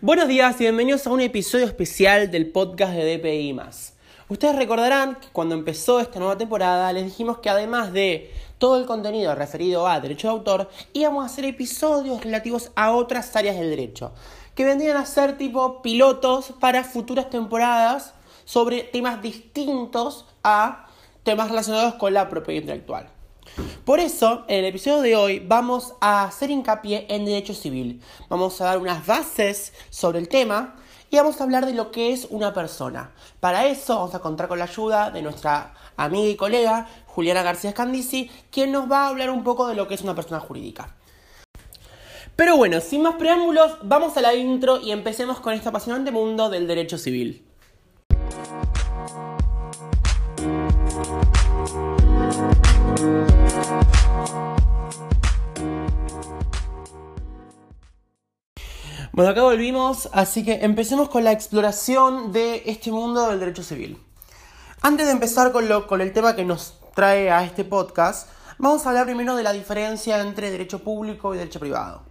Buenos días y bienvenidos a un episodio especial del podcast de DPI. Ustedes recordarán que cuando empezó esta nueva temporada les dijimos que además de todo el contenido referido a derecho de autor, íbamos a hacer episodios relativos a otras áreas del derecho, que vendrían a ser tipo pilotos para futuras temporadas sobre temas distintos a temas relacionados con la propiedad intelectual. Por eso, en el episodio de hoy vamos a hacer hincapié en derecho civil. Vamos a dar unas bases sobre el tema y vamos a hablar de lo que es una persona. Para eso vamos a contar con la ayuda de nuestra amiga y colega Juliana García Scandisi, quien nos va a hablar un poco de lo que es una persona jurídica. Pero bueno, sin más preámbulos, vamos a la intro y empecemos con este apasionante mundo del derecho civil. Bueno, acá volvimos, así que empecemos con la exploración de este mundo del derecho civil. Antes de empezar con, lo, el tema que nos trae a este podcast, vamos a hablar primero de la diferencia entre derecho público y derecho privado.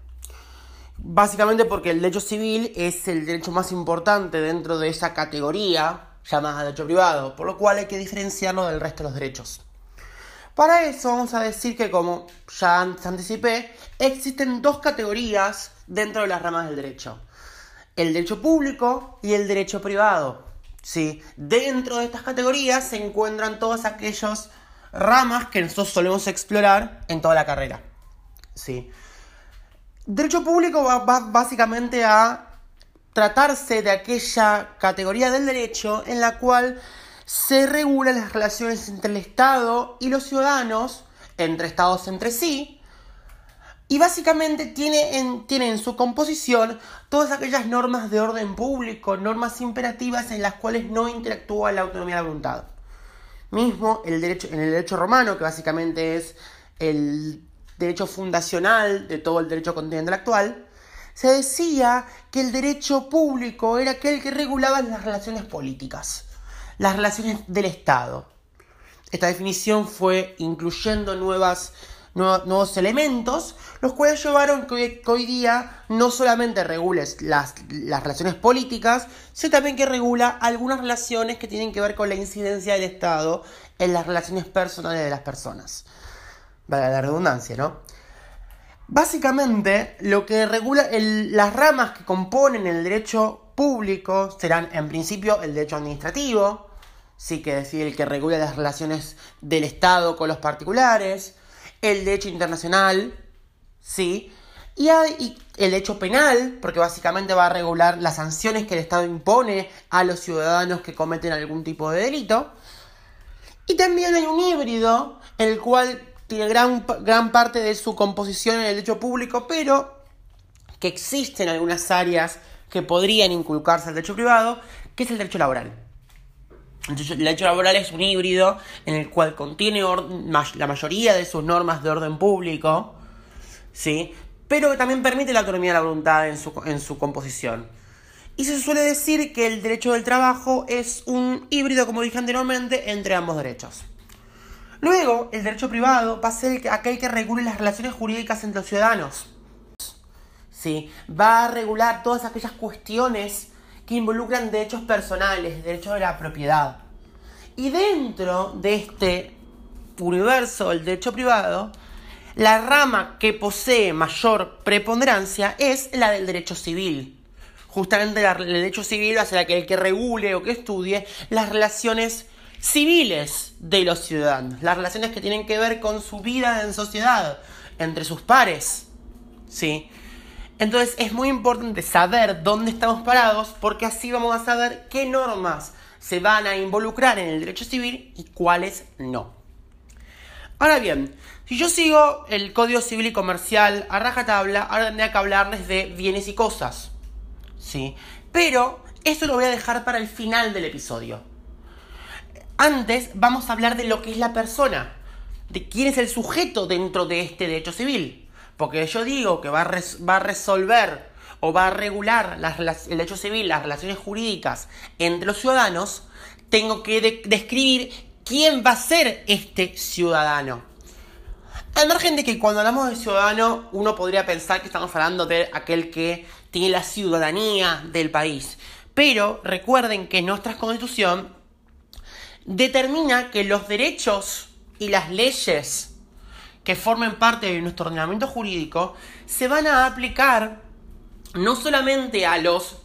Básicamente porque el derecho civil es el derecho más importante dentro de esa categoría llamada derecho privado, por lo cual hay que diferenciarlo del resto de los derechos. Para eso vamos a decir que como ya anticipé, existen dos categorías dentro de las ramas del derecho. El derecho público y el derecho privado. ¿sí? Dentro de estas categorías se encuentran todas aquellas ramas que nosotros solemos explorar en toda la carrera. ¿sí? Derecho público va básicamente a tratarse de aquella categoría del derecho en la cual se regulan las relaciones entre el Estado y los ciudadanos, entre estados entre sí, y básicamente tiene en, tiene en su composición todas aquellas normas de orden público, normas imperativas en las cuales no interactúa la autonomía de la voluntad. Mismo el derecho, en el derecho romano, que básicamente es el derecho fundacional de todo el derecho continental actual, se decía que el derecho público era aquel que regulaba las relaciones políticas, las relaciones del Estado. Esta definición fue incluyendo nuevas nuevos elementos, los cuales llevaron que, hoy día no solamente regules las, las, relaciones políticas, sino también que regula algunas relaciones que tienen que ver con la incidencia del Estado en las relaciones personales de las personas. Vale la redundancia, ¿no? Básicamente, lo que regula las ramas que componen el derecho público serán, en principio, el derecho administrativo, sí que decir el que regula las relaciones del Estado con los particulares, el derecho internacional, ¿sí? Y, hay, el derecho penal, porque básicamente va a regular las sanciones que el Estado impone a los ciudadanos que cometen algún tipo de delito. Y también hay un híbrido, el cual tiene gran, gran parte de su composición en el derecho público, pero que existen algunas áreas que podrían inculcarse al derecho privado, que es el derecho laboral. El derecho laboral es un híbrido en el cual contiene la mayoría de sus normas de orden público, ¿sí? pero que también permite la autonomía de la voluntad en su, en su composición. Y se suele decir que el derecho del trabajo es un híbrido, como dije anteriormente, entre ambos derechos. Luego, el derecho privado va a ser aquel que regule las relaciones jurídicas entre los ciudadanos. ¿Sí? Va a regular todas aquellas cuestiones que involucran derechos personales, derechos de la propiedad. Y dentro de este universo del derecho privado, la rama que posee mayor preponderancia es la del derecho civil. Justamente el derecho civil va a ser aquel que regule o que estudie las relaciones civiles de los ciudadanos, las relaciones que tienen que ver con su vida en sociedad, entre sus pares. ¿Sí? Entonces es muy importante saber dónde estamos parados porque así vamos a saber qué normas se van a involucrar en el derecho civil y cuáles no. Ahora bien, si yo sigo el Código Civil y Comercial a rajatabla, ahora tendría que hablarles de bienes y cosas. ¿Sí? Pero esto lo voy a dejar para el final del episodio. Antes vamos a hablar de lo que es la persona, de quién es el sujeto dentro de este derecho civil. Porque yo digo que va a, resolver o va a regular el derecho civil, las relaciones jurídicas entre los ciudadanos, tengo que describir quién va a ser este ciudadano. Al margen de que cuando hablamos de ciudadano, uno podría pensar que estamos hablando de aquel que tiene la ciudadanía del país. Pero recuerden que nuestra constitución determina que los derechos y las leyes que formen parte de nuestro ordenamiento jurídico se van a aplicar no solamente a los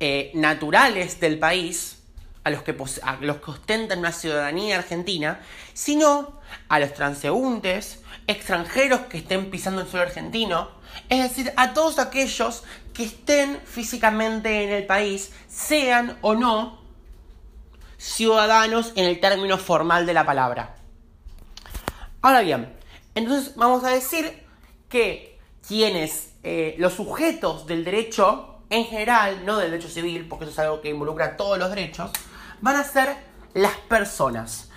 eh, naturales del país, a los, que a los que ostentan una ciudadanía argentina, sino a los transeúntes, extranjeros que estén pisando el suelo argentino, es decir, a todos aquellos que estén físicamente en el país, sean o no ciudadanos en el término formal de la palabra. Ahora bien, entonces vamos a decir que quienes, eh, los sujetos del derecho en general, no del derecho civil, porque eso es algo que involucra todos los derechos, van a ser las personas.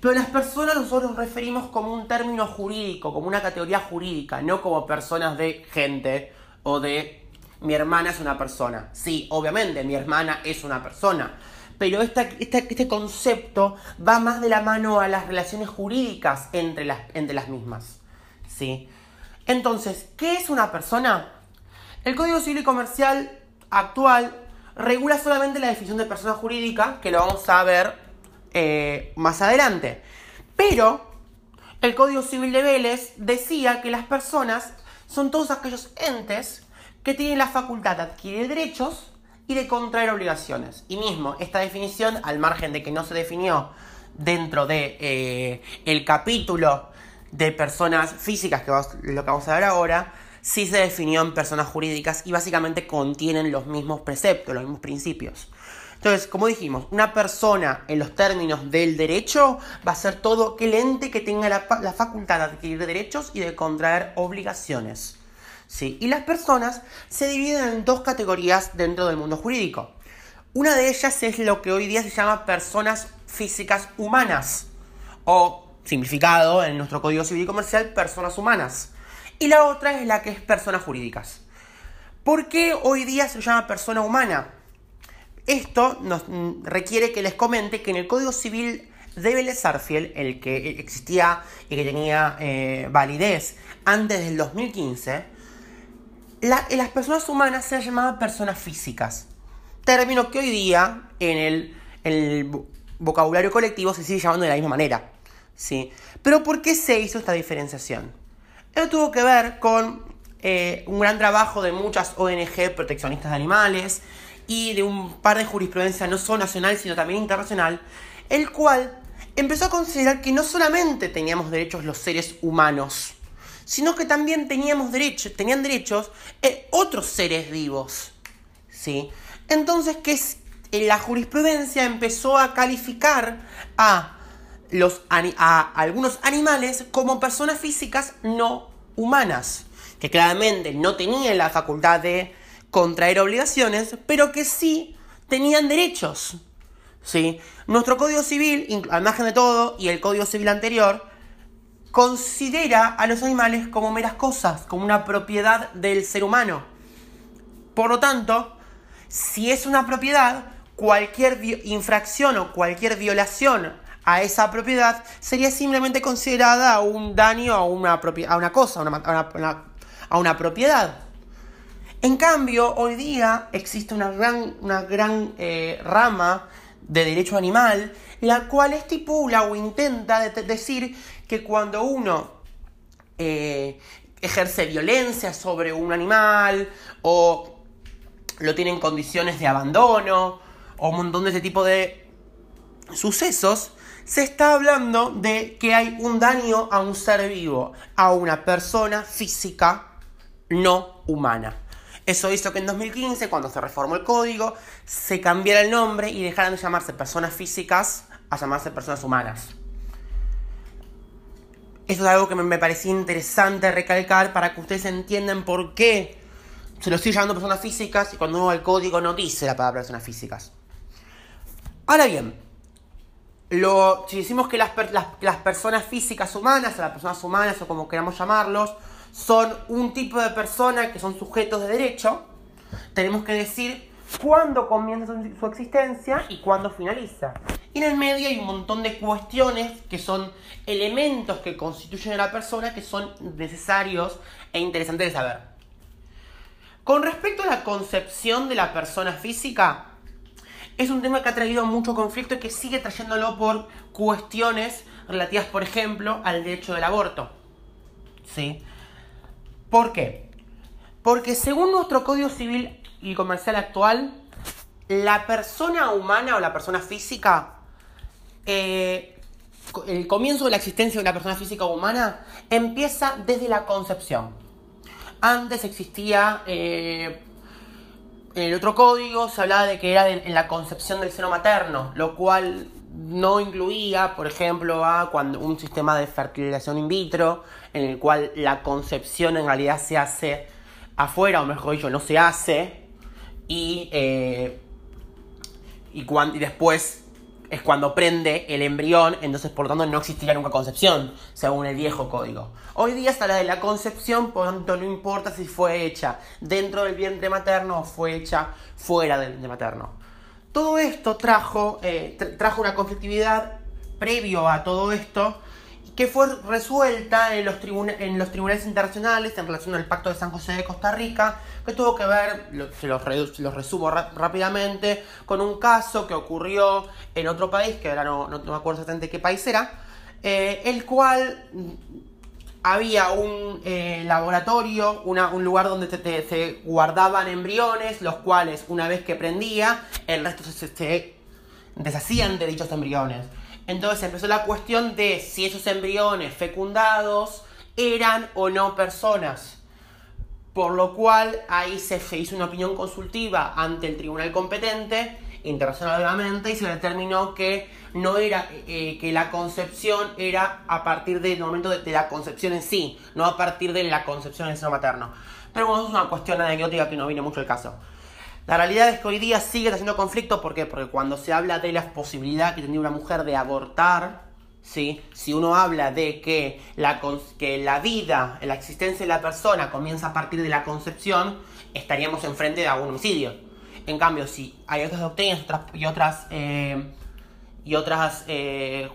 Pero las personas nosotros nos referimos como un término jurídico, como una categoría jurídica, no como personas de gente o de mi hermana es una persona. Sí, obviamente, mi hermana es una persona. Pero este concepto va más de la mano a las relaciones jurídicas entre las, entre las mismas. ¿Sí? Entonces, ¿qué es una persona? El Código Civil y Comercial actual regula solamente la definición de persona jurídica, que lo vamos a ver eh, más adelante. Pero el Código Civil de Vélez decía que las personas son todos aquellos entes que tienen la facultad de adquirir derechos y de contraer obligaciones. Y mismo, esta definición, al margen de que no se definió dentro de eh, el capítulo de personas físicas, que es lo que vamos a ver ahora, sí se definió en personas jurídicas y básicamente contienen los mismos preceptos, los mismos principios. Entonces, como dijimos, una persona en los términos del derecho va a ser todo aquel ente que tenga la, facultad de adquirir derechos y de contraer obligaciones. ¿Sí? Y las personas se dividen en dos categorías dentro del mundo jurídico. Una de ellas es lo que hoy día se llama personas físicas humanas, o simplificado en nuestro Código Civil y Comercial, personas humanas. Y la otra es la que es personas jurídicas. ¿Por qué hoy día se llama persona humana? Esto nos requiere que les comente que en el Código Civil de Vélez el que existía y que tenía eh, validez antes del 2015, las personas humanas se llamaban personas físicas. Término que hoy día en el, el vocabulario colectivo se sigue llamando de la misma manera. ¿sí? Pero ¿por qué se hizo esta diferenciación? Esto tuvo que ver con eh, un gran trabajo de muchas ONG proteccionistas de animales y de un par de jurisprudencia no solo nacional sino también internacional, el cual empezó a considerar que no solamente teníamos derechos los seres humanos, sino que también teníamos derechos, tenían derechos eh, otros seres vivos. ¿sí? Entonces, que la jurisprudencia empezó a calificar a, los, a algunos animales como personas físicas no humanas, que claramente no tenían la facultad de contraer obligaciones, pero que sí tenían derechos. ¿sí? Nuestro Código Civil, al margen de todo, y el Código Civil anterior, considera a los animales como meras cosas, como una propiedad del ser humano. Por lo tanto, si es una propiedad, cualquier infracción o cualquier violación a esa propiedad sería simplemente considerada un daño a una, a una cosa, a una propiedad. En cambio, hoy día existe una gran, una gran eh, rama de derecho animal, la cual estipula o intenta decir que cuando uno eh, ejerce violencia sobre un animal o lo tiene en condiciones de abandono o un montón de ese tipo de sucesos, se está hablando de que hay un daño a un ser vivo, a una persona física no humana. Eso hizo que en 2015, cuando se reformó el código, se cambiara el nombre y dejaran de llamarse personas físicas a llamarse personas humanas. Eso es algo que me parecía interesante recalcar para que ustedes entiendan por qué se lo estoy llamando personas físicas y cuando uno va al código no dice la palabra personas físicas. Ahora bien, si decimos que las, personas físicas humanas, o las personas humanas o como queramos llamarlos, son un tipo de persona que son sujetos de derecho, tenemos que decir cuándo comienza su, existencia y cuándo finaliza. Y en el medio hay un montón de cuestiones que son elementos que constituyen a la persona que son necesarios e interesantes de saber. Con respecto a la concepción de la persona física, es un tema que ha traído mucho conflicto y que sigue trayéndolo por cuestiones relativas, por ejemplo, al derecho del aborto. ¿Sí? ¿Por qué? Porque según nuestro Código Civil y Comercial actual, la persona humana o la persona física, eh, el comienzo de la existencia de una persona física humana empieza desde la concepción. Antes existía eh, en el otro código se hablaba de que era en la concepción del seno materno, lo cual no incluía, por ejemplo, cuando un sistema de fertilización in vitro, en el cual la concepción en realidad se hace afuera, o mejor dicho, no se hace, y, eh, y, y después es cuando prende el embrión, entonces por lo tanto no existiría nunca concepción, según el viejo código. Hoy día está la de la concepción, por lo tanto no importa si fue hecha dentro del vientre materno o fue hecha fuera del vientre materno. Todo esto trajo, eh, trajo una conflictividad previo a todo esto que fue resuelta en los, en los tribunales internacionales en relación al Pacto de San José de Costa Rica, que tuvo que ver, se los, resumo rápidamente, con un caso que ocurrió en otro país, que ahora no, me acuerdo exactamente qué país era, eh, el cual había un eh, laboratorio, un lugar donde se guardaban embriones, los cuales una vez que prendía, el resto se deshacían de dichos embriones. Entonces empezó la cuestión de si esos embriones fecundados eran o no personas. Por lo cual ahí se hizo una opinión consultiva ante el tribunal competente, internacionalmente, y se determinó que no era, eh, que la concepción era a partir del momento de, la concepción en sí, no a partir de la concepción del seno materno. Pero bueno, es una cuestión anecdótica que no viene mucho el caso. La realidad es que hoy día sigue teniendo conflicto, ¿por qué? Porque cuando se habla de la posibilidad que tendría una mujer de abortar, ¿sí? si uno habla de que la, que la vida, la existencia de la persona comienza a partir de la concepción, estaríamos enfrente de algún homicidio. En cambio, si hay otras doctrinas y otras, eh, y otras eh,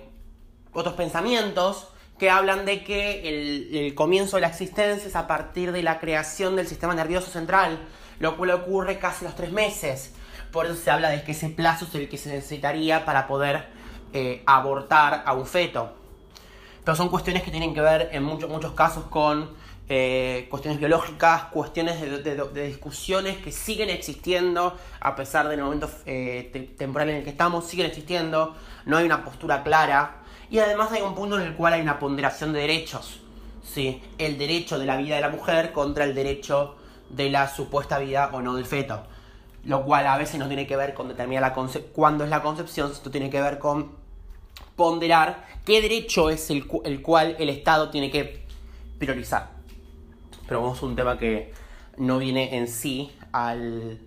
otros pensamientos que hablan de que el comienzo de la existencia es a partir de la creación del sistema nervioso central, lo cual ocurre casi los tres meses. Por eso se habla de que ese plazo es el que se necesitaría para poder eh, abortar a un feto. Pero son cuestiones que tienen que ver en muchos, muchos casos con eh, cuestiones biológicas, cuestiones de, discusiones que siguen existiendo a pesar del momento eh, temporal en el que estamos, siguen existiendo, no hay una postura clara y además hay un punto en el cual hay una ponderación de derechos. ¿sí? El derecho de la vida de la mujer contra el derecho de la supuesta vida o no del feto. Lo cual a veces no tiene que ver con determinar la cuándo es la concepción, esto tiene que ver con ponderar qué derecho es el, el cual el Estado tiene que priorizar. Pero a un tema que no viene en sí al,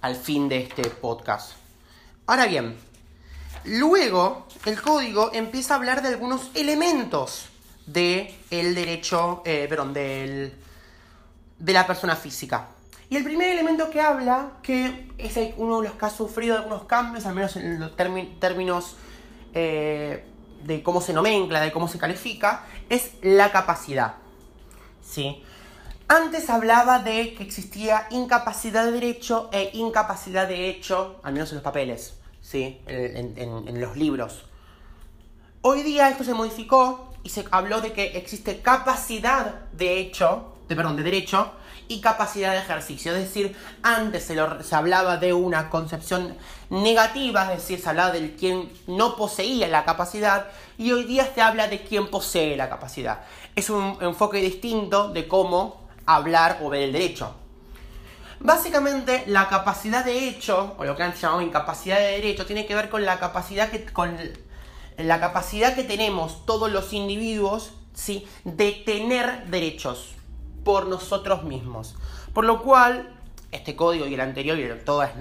al fin de este podcast. Ahora bien, luego el código empieza a hablar de algunos elementos del el derecho, eh, perdón, del, de la persona física. Y el primer elemento que habla, que es uno de los que ha sufrido algunos cambios, al menos en los términos eh, de cómo se nomencla, de cómo se califica, es la capacidad. ¿Sí? Antes hablaba de que existía incapacidad de derecho e incapacidad de hecho, al menos en los papeles, ¿sí? en, en los libros. Hoy día esto se modificó y se habló de que existe capacidad de hecho de, perdón, de derecho y capacidad de ejercicio. Es decir, antes se, se, hablaba de una concepción negativa, es decir, se hablaba de quien no poseía la capacidad y hoy día se habla de quien posee la capacidad. Es un enfoque distinto de cómo hablar o ver el derecho. Básicamente, la capacidad de hecho, o lo que antes llamamos incapacidad de derecho, tiene que ver con la capacidad que, con la capacidad que tenemos todos los individuos ¿sí? de tener derechos por nosotros mismos. Por lo cual, este código y el anterior y todas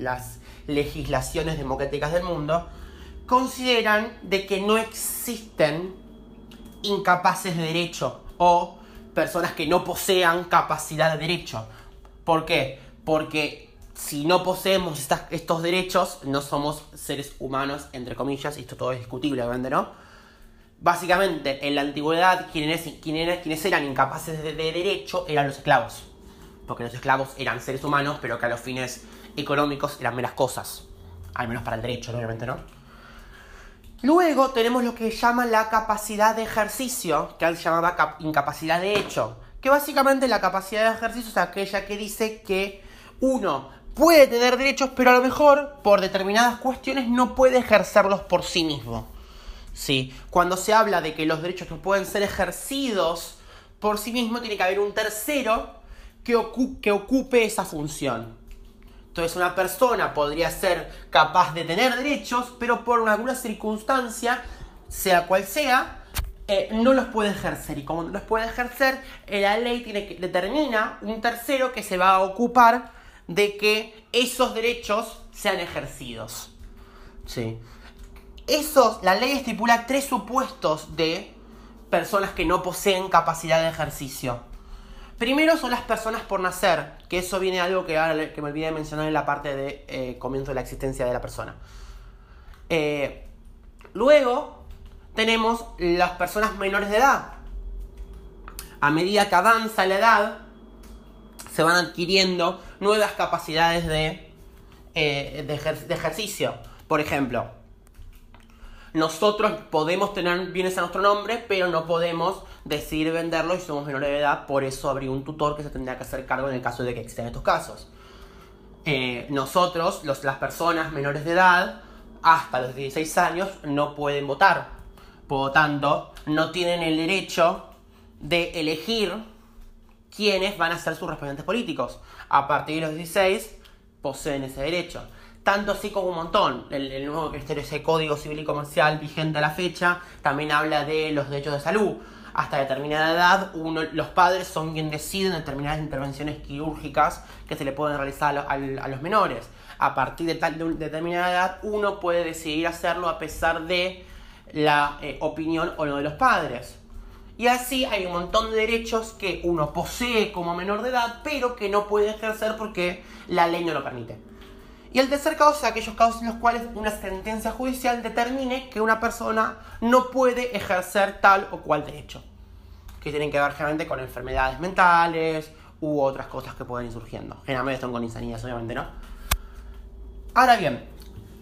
las, legislaciones democráticas del mundo consideran de que no existen incapaces de derecho o personas que no posean capacidad de derecho. ¿Por qué? Porque si no poseemos estos derechos, no somos seres humanos, entre comillas, y esto todo es discutible, obviamente, ¿no? Básicamente, en la antigüedad, quienes, quienes, quienes eran incapaces de, derecho eran los esclavos. porque los esclavos eran seres humanos, pero que a los fines económicos eran meras cosas, al menos para el derecho, obviamente, ¿no? Luego tenemos lo que llama la capacidad de ejercicio, que antes llamaba incapacidad de hecho, que básicamente la capacidad de ejercicio es aquella que dice que uno puede tener derechos, pero a lo mejor por determinadas cuestiones no puede ejercerlos por sí mismo. ¿Sí? Cuando se habla de que los derechos no pueden ser ejercidos por sí mismo, tiene que haber un tercero que, ocupe esa función. Entonces una persona podría ser capaz de tener derechos, pero por alguna circunstancia, sea cual sea, eh, no los puede ejercer. Y como no los puede ejercer, la ley tiene que, determina un tercero que se va a ocupar de que esos derechos sean ejercidos. Sí. Esos, la ley estipula tres supuestos de personas que no poseen capacidad de ejercicio. Primero son las personas por nacer, que eso viene algo que, que me olvidé de mencionar en la parte de eh, comienzo de la existencia de la persona. Eh, luego tenemos las personas menores de edad. A medida que avanza la edad, se van adquiriendo nuevas capacidades de, eh, de, ejercicio. Por ejemplo, nosotros podemos tener bienes a nuestro nombre, pero no podemos decidir venderlos y somos menores de edad, por eso habría un tutor que se tendría que hacer cargo en el caso de que existan estos casos. Eh, nosotros, los, las personas menores de edad, hasta los 16 años, no pueden votar. Por lo tanto, no tienen el derecho de elegir quiénes van a ser sus representantes políticos. A partir de los 16 poseen ese derecho. Tanto así como un montón. El, nuevo ese Código Civil y Comercial vigente a la fecha también habla de los derechos de salud. Hasta determinada edad, uno, los padres son quienes deciden determinadas intervenciones quirúrgicas que se le pueden realizar a, los menores. A partir de, tal, de determinada edad, uno puede decidir hacerlo a pesar de la eh, opinión o no de los padres. Y así hay un montón de derechos que uno posee como menor de edad, pero que no puede ejercer porque la ley no lo permite. Y el tercer caso es aquellos casos en los cuales una sentencia judicial determine que una persona no puede ejercer tal o cual derecho. Que tienen que ver generalmente con enfermedades mentales u otras cosas que pueden ir surgiendo. Generalmente son con insanidad, obviamente, ¿no? Ahora bien,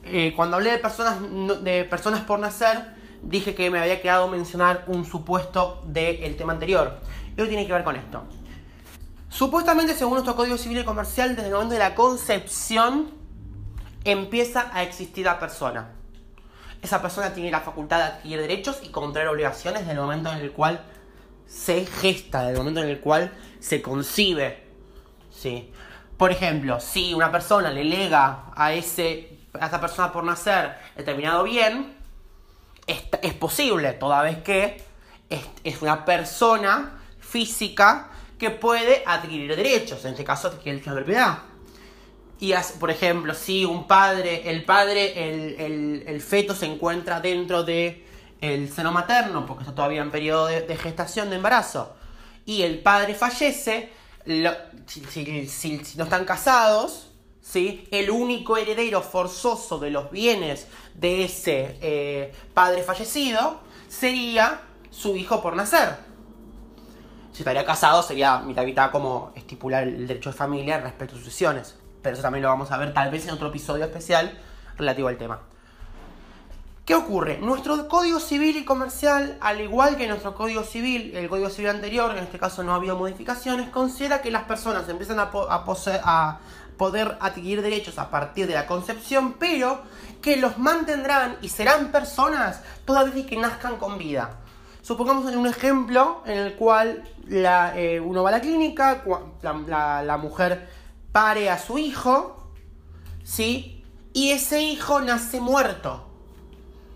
eh, cuando hablé de personas, de personas por nacer, dije que me había quedado mencionar un supuesto del tema anterior. Y tiene que ver con esto. Supuestamente, según nuestro Código Civil y Comercial, desde el momento de la concepción empieza a existir la persona. Esa persona tiene la facultad de adquirir derechos y contraer obligaciones desde el momento en el cual se gesta, desde el momento en el cual se concibe. ¿sí? Por ejemplo, si una persona le lega a, ese, a esa persona por nacer determinado bien, es, posible, toda vez que es, una persona física que puede adquirir derechos, en este caso adquirir la propiedad. Y, por ejemplo, si un padre, el padre, el, feto se encuentra dentro de el seno materno, porque está todavía en periodo de, gestación, de embarazo, y el padre fallece, si, no están casados, ¿sí? el único heredero forzoso de los bienes de ese eh, padre fallecido sería su hijo por nacer. Si estaría casado sería mitad mitad como estipular el derecho de familia respecto a sucesiones. Pero eso también lo vamos a ver tal vez en otro episodio especial relativo al tema. ¿Qué ocurre? Nuestro código civil y comercial, al igual que nuestro código civil, el código civil anterior, en este caso no ha habido modificaciones, considera que las personas empiezan a, a poder adquirir derechos a partir de la concepción, pero que los mantendrán y serán personas toda vez que nazcan con vida. Supongamos un ejemplo en el cual eh, uno va a la clínica, la mujer pare a su hijo, ¿sí? Y ese hijo nace muerto,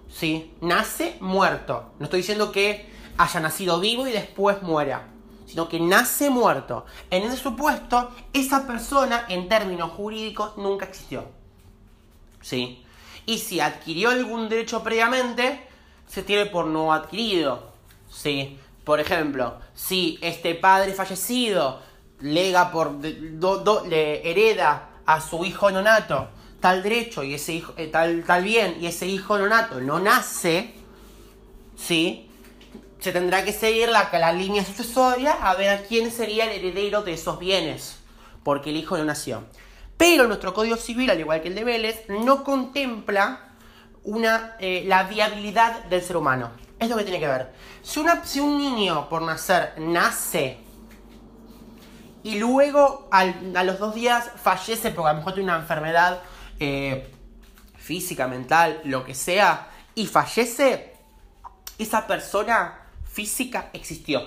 ¿sí? Nace muerto. No estoy diciendo que haya nacido vivo y después muera, sino que nace muerto. En ese supuesto, esa persona, en términos jurídicos, nunca existió, ¿sí? Y si adquirió algún derecho previamente, se tiene por no adquirido, ¿sí? Por ejemplo, si este padre fallecido lega por le hereda a su hijo nonato tal derecho y ese hijo eh, tal, tal bien y ese hijo nonato no nace, ¿sí? Se tendrá que seguir la, línea sucesoria a ver a quién sería el heredero de esos bienes. porque el hijo no nació. Pero nuestro Código Civil, al igual que el de Vélez, no contempla una, eh, la viabilidad del ser humano. Es lo que tiene que ver. Si, si un niño por nacer nace y luego a los dos días fallece porque a lo mejor tiene una enfermedad eh, física, mental, lo que sea, y fallece, esa persona física existió.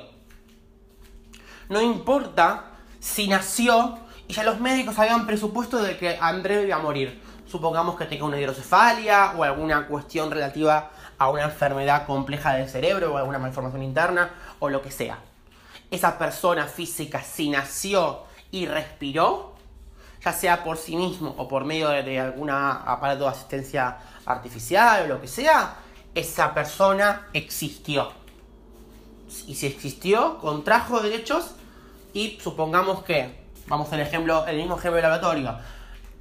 No importa si nació y ya los médicos habían presupuesto de que André iba a morir. Supongamos que tenga una hidrocefalia o alguna cuestión relativa a una enfermedad compleja del cerebro o alguna malformación interna o lo que sea. Esa persona física, si nació y respiró, ya sea por sí mismo o por medio de, de algún aparato de asistencia artificial o lo que sea, esa persona existió. Y si existió, contrajo derechos y supongamos que Vamos al ejemplo, el mismo ejemplo de laboratorio.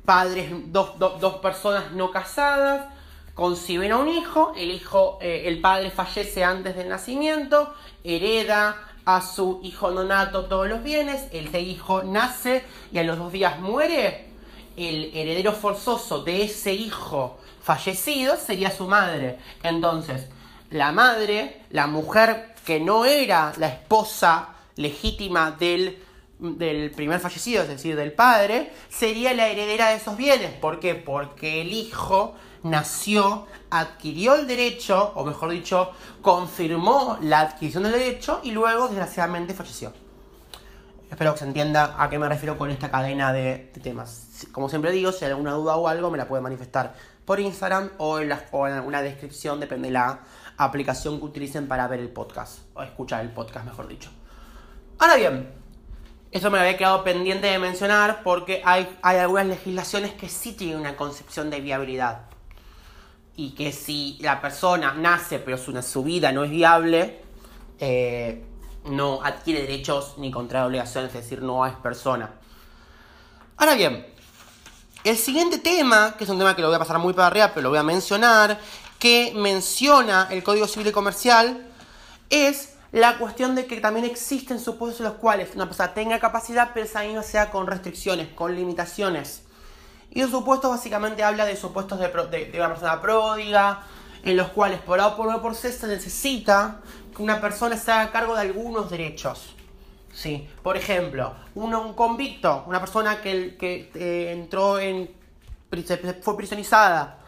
Padres, dos, dos personas no casadas, conciben a un hijo, el hijo, eh, el padre fallece antes del nacimiento, hereda a su hijo nonato todos los bienes, el hijo nace y a los dos días muere, el heredero forzoso de ese hijo fallecido sería su madre. Entonces, la madre, la mujer que no era la esposa legítima del del primer fallecido, es decir, del padre, sería la heredera de esos bienes. ¿Por qué? Porque el hijo nació, adquirió el derecho, o mejor dicho, confirmó la adquisición del derecho y luego, desgraciadamente, falleció. Espero que se entienda a qué me refiero con esta cadena de, temas. Como siempre digo, si hay alguna duda o algo, me la puede manifestar por Instagram o en, la, o en alguna descripción, depende de la aplicación que utilicen para ver el podcast, o escuchar el podcast, mejor dicho. Ahora bien, eso me había quedado pendiente de mencionar porque hay, hay algunas legislaciones que sí tienen una concepción de viabilidad. Y que si la persona nace pero su, su vida no es viable, eh, no adquiere derechos ni contrae obligaciones, es decir, no es persona. Ahora bien, el siguiente tema, que es un tema que lo voy a pasar muy para arriba, pero lo voy a mencionar, que menciona el Código Civil y Comercial, es la cuestión de que también existen supuestos en los cuales una persona tenga capacidad, pero esa misma sea con restricciones, con limitaciones. Y los supuestos básicamente habla de supuestos de, una persona pródiga, en los cuales por A o por B por C se necesita que una persona se haga cargo de algunos derechos. Sí. Por ejemplo, uno, un convicto, una persona que, que eh, entró en. fue prisonizada,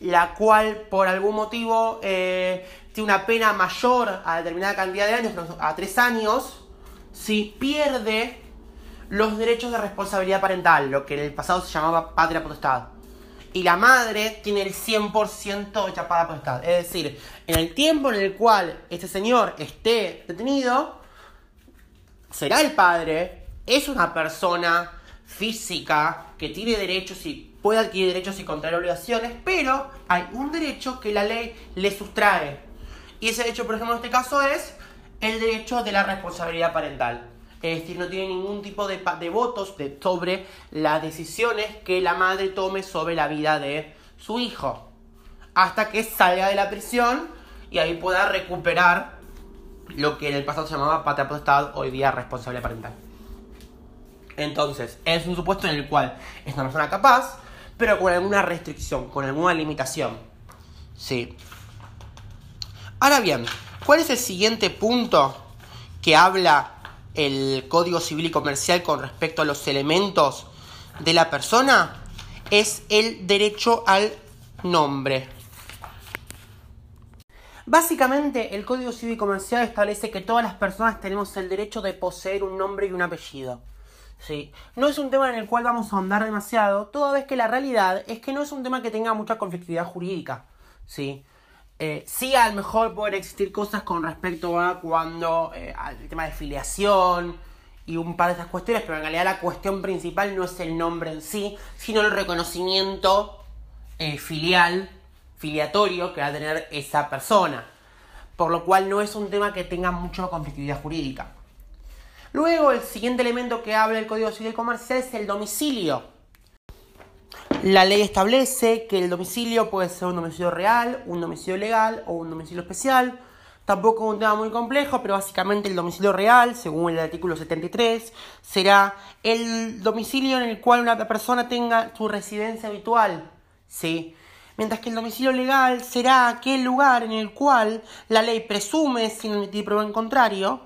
la cual por algún motivo eh, tiene una pena mayor a determinada cantidad de años, a tres años, si pierde los derechos de responsabilidad parental, lo que en el pasado se llamaba patria potestad. Y la madre tiene el 100% de chapada potestad. Es decir, en el tiempo en el cual este señor esté detenido, será el padre, es una persona física que tiene derechos y puede adquirir derechos y contraer obligaciones, pero hay un derecho que la ley le sustrae. Y ese derecho, por ejemplo, en este caso es el derecho de la responsabilidad parental. Es decir, no tiene ningún tipo de, de votos sobre las decisiones que la madre tome sobre la vida de su hijo. Hasta que salga de la prisión y ahí pueda recuperar lo que en el pasado se llamaba patria potestad, hoy día responsabilidad parental. Entonces, es un supuesto en el cual es una persona capaz, pero con alguna restricción, con alguna limitación. Sí. Ahora bien, ¿cuál es el siguiente punto que habla el Código Civil y Comercial con respecto a los elementos de la persona? Es el derecho al nombre. Básicamente, el Código Civil y Comercial establece que todas las personas tenemos el derecho de poseer un nombre y un apellido. ¿sí? No es un tema en el cual vamos a ahondar demasiado, toda vez que la realidad es que no es un tema que tenga mucha conflictividad jurídica. ¿sí? Eh, sí, a lo mejor pueden existir cosas con respecto a cuando eh, al tema de filiación y un par de esas cuestiones, pero en realidad la cuestión principal no es el nombre en sí, sino el reconocimiento eh, filial, filiatorio que va a tener esa persona. Por lo cual no es un tema que tenga mucha conflictividad jurídica. Luego, el siguiente elemento que habla el Código Civil Comercial es el domicilio. La ley establece que el domicilio puede ser un domicilio real, un domicilio legal o un domicilio especial. Tampoco es un tema muy complejo, pero básicamente el domicilio real, según el artículo 73, será el domicilio en el cual una persona tenga su residencia habitual. ¿sí? Mientras que el domicilio legal será aquel lugar en el cual la ley presume, sin emitir prueba en contrario,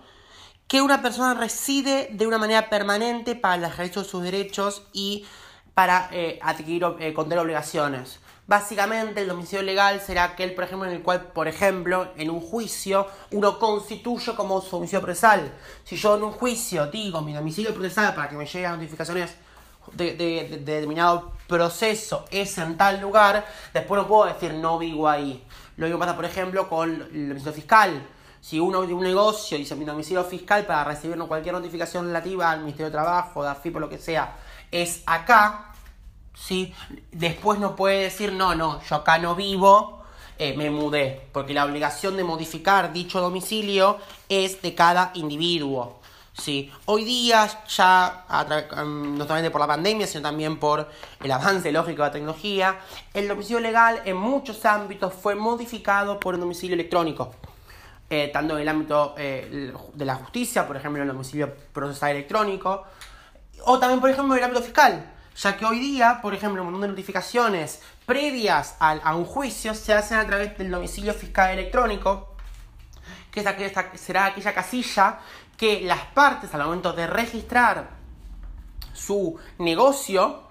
que una persona reside de una manera permanente para el ejercicio de sus derechos y para eh, adquirir, eh, contener obligaciones. Básicamente el domicilio legal será aquel, por ejemplo, en el cual, por ejemplo, en un juicio uno constituye como su domicilio procesal. Si yo en un juicio digo mi domicilio procesal para que me lleguen notificaciones de, de, determinado proceso es en tal lugar, después no puedo decir no vivo ahí. Lo mismo pasa, por ejemplo, con el domicilio fiscal. Si uno tiene un negocio y dice mi domicilio fiscal para recibir cualquier notificación relativa al Ministerio de Trabajo, de AFIP o lo que sea, es acá, ¿sí? Después no puede decir, no, no, yo acá no vivo, eh, me mudé, porque la obligación de modificar dicho domicilio es de cada individuo. Sí, hoy día ya, mm, no solamente por la pandemia, sino también por el avance lógico de la tecnología, el domicilio legal en muchos ámbitos fue modificado por un domicilio electrónico. Eh, tanto en el ámbito eh, de la justicia, por ejemplo, el domicilio procesal electrónico, o también, por ejemplo, el ámbito fiscal, ya que hoy día, por ejemplo, un montón de notificaciones previas a, un juicio se hacen a través del domicilio fiscal electrónico, que será aquella casilla que las partes al momento de registrar su negocio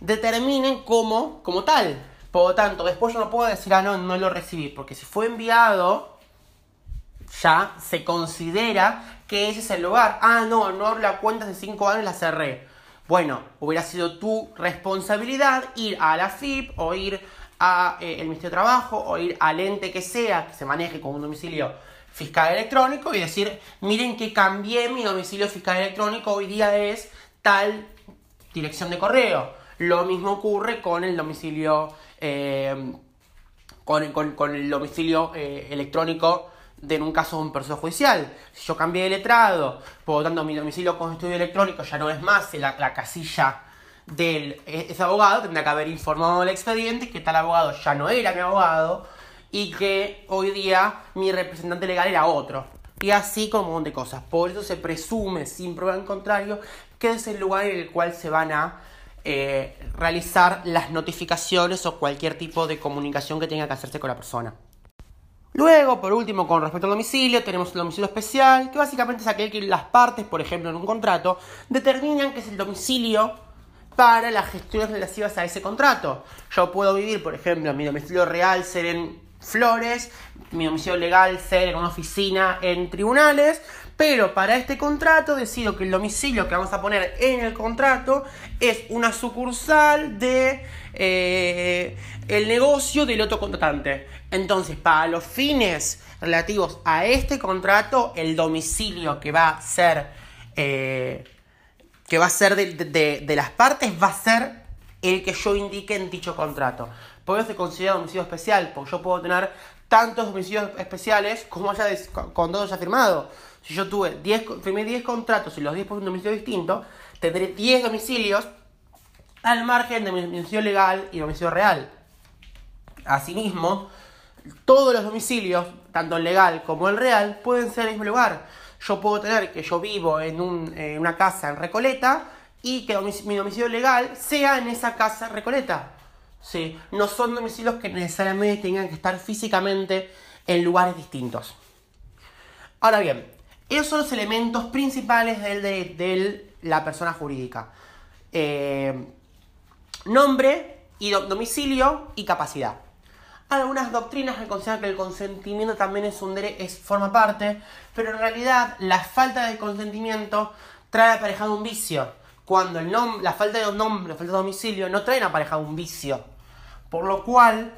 determinen como, como tal. Por lo tanto, después yo no puedo decir, ah, no, no lo recibí, porque si fue enviado, ya se considera que ese es el lugar. Ah, no, no la cuenta de 5 años la cerré. Bueno, hubiera sido tu responsabilidad ir a la FIP o ir al eh, Ministerio de Trabajo o ir al ente que sea que se maneje con un domicilio fiscal electrónico y decir, miren que cambié mi domicilio fiscal electrónico, hoy día es tal dirección de correo. Lo mismo ocurre con el domicilio, eh, con, el domicilio eh, electrónico de un caso de un proceso judicial. Si yo cambié de letrado, por lo tanto mi domicilio con estudio electrónico ya no es más la, la casilla del e, ese abogado, tendrá que haber informado del expediente que tal abogado ya no era mi abogado y que hoy día mi representante legal era otro. Y así como un montón de cosas. Por eso se presume, sin prueba en contrario, que es el lugar en el cual se van a eh, realizar las notificaciones o cualquier tipo de comunicación que tenga que hacerse con la persona. Luego, por último, con respecto al domicilio, tenemos el domicilio especial, que básicamente es aquel que las partes, por ejemplo, en un contrato, determinan que es el domicilio para las gestiones relativas a ese contrato. Yo puedo vivir, por ejemplo, mi domicilio real ser en Flores, mi domicilio legal ser en una oficina en tribunales, pero para este contrato decido que el domicilio que vamos a poner en el contrato es una sucursal de eh, el negocio del otro contratante. Entonces, para los fines relativos a este contrato, el domicilio que va a ser eh, que va a ser de, las partes va a ser el que yo indique en dicho contrato. Por eso se considera domicilio especial, porque yo puedo tener tantos domicilios especiales como haya con ya firmado. Si yo tuve 10, firmé 10 contratos y los 10 por un domicilio distinto, tendré 10 domicilios al margen de mi domicilio legal y domicilio real. Asimismo, todos los domicilios, tanto el legal como el real, pueden ser en el mismo lugar. Yo puedo tener que yo vivo en, una casa en Recoleta y que mi domicilio legal sea en esa casa en Recoleta. Sí, no son domicilios que necesariamente tengan que estar físicamente en lugares distintos. Ahora bien, esos son los elementos principales de, la persona jurídica. Eh, nombre y domicilio y capacidad. Algunas doctrinas que consideran que el consentimiento también es un derecho, es, forma parte, pero en realidad la falta de consentimiento trae aparejado un vicio. Cuando el la falta de nombre, la falta de domicilio no trae aparejado un vicio. Por lo cual,